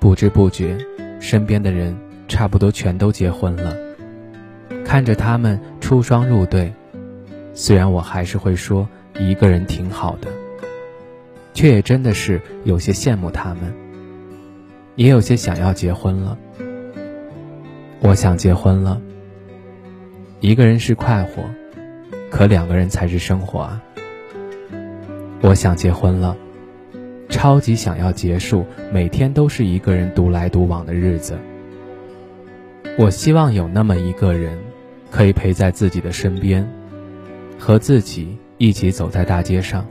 不知不觉，身边的人差不多全都结婚了。看着他们出双入对，虽然我还是会说一个人挺好的，却也真的是有些羡慕他们，也有些想要结婚了。我想结婚了。一个人是快活，可两个人才是生活啊。我想结婚了。超级想要结束每天都是一个人独来独往的日子。我希望有那么一个人，可以陪在自己的身边，和自己一起走在大街上，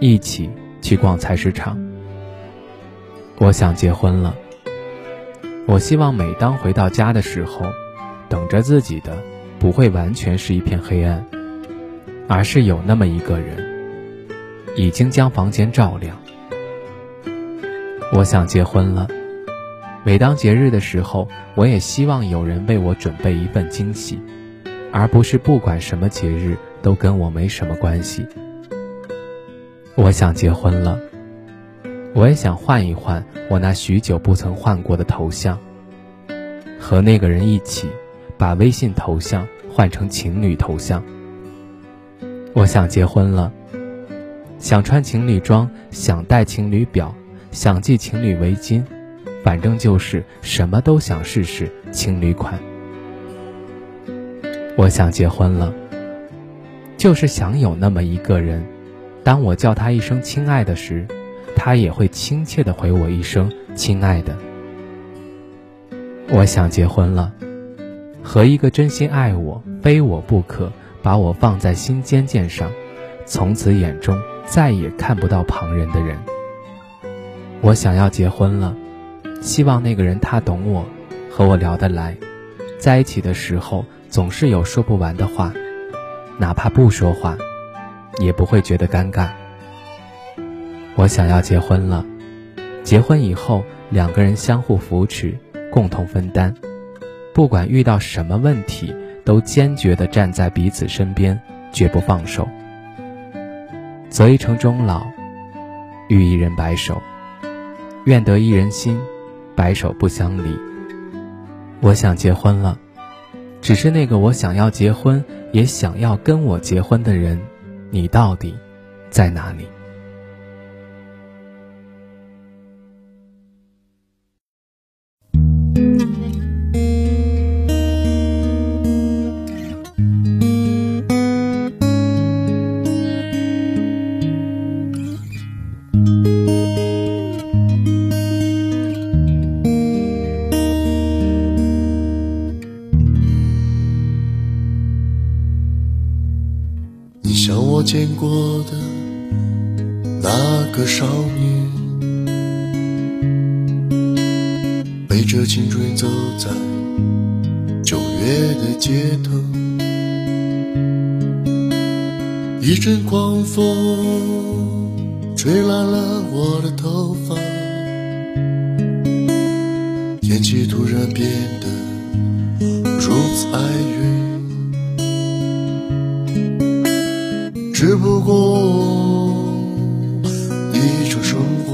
一起去逛菜市场。我想结婚了。我希望每当回到家的时候，等着自己的不会完全是一片黑暗，而是有那么一个人，已经将房间照亮。我想结婚了。每当节日的时候，我也希望有人为我准备一份惊喜，而不是不管什么节日都跟我没什么关系。我想结婚了。我也想换一换我那许久不曾换过的头像，和那个人一起把微信头像换成情侣头像。我想结婚了。想穿情侣装，想戴情侣表。想系情侣围巾，反正就是什么都想试试情侣款。我想结婚了，就是想有那么一个人，当我叫他一声亲爱的时，他也会亲切的回我一声亲爱的。我想结婚了，和一个真心爱我、非我不可、把我放在心尖尖上，从此眼中再也看不到旁人的人。我想要结婚了，希望那个人他懂我，和我聊得来，在一起的时候总是有说不完的话，哪怕不说话，也不会觉得尴尬。我想要结婚了，结婚以后两个人相互扶持，共同分担，不管遇到什么问题，都坚决地站在彼此身边，绝不放手。择一城终老，遇一人白首。愿得一人心，白首不相离。我想结婚了，只是那个我想要结婚，也想要跟我结婚的人，你到底在哪里？你像我见过的那个少年，背着青春走在九月的街头，一阵狂风吹乱了我的头发，天气突然变得如此哀怨。只不过一场生活，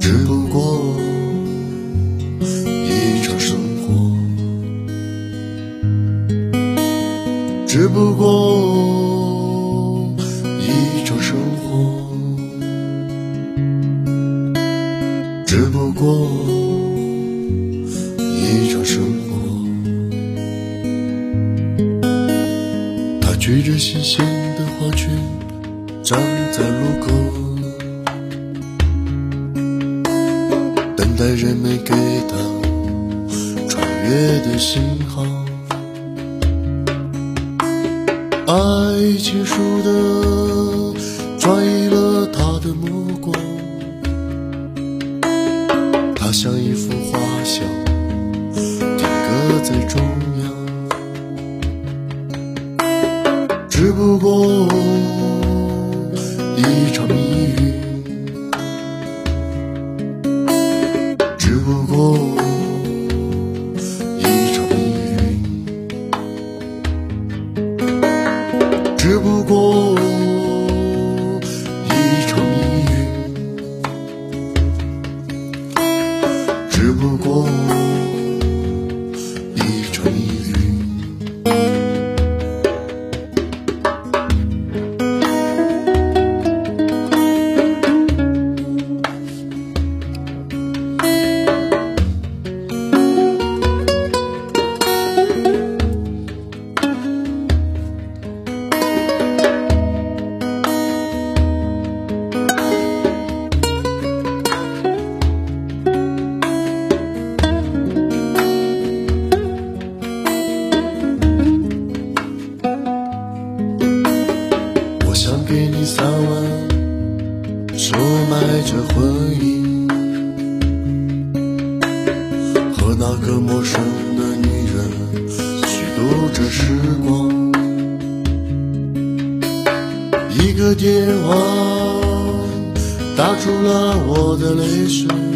只不过一场生活，只不过一场生活，只不过举着新鲜的花圈，站在路口，等待人们给他穿越的信号。爱结束的，转移了他的目光，它像一幅画像，定格在中只不过一场雨这婚姻，和那个陌生的女人虚度着时光。一个电话打出了我的泪水。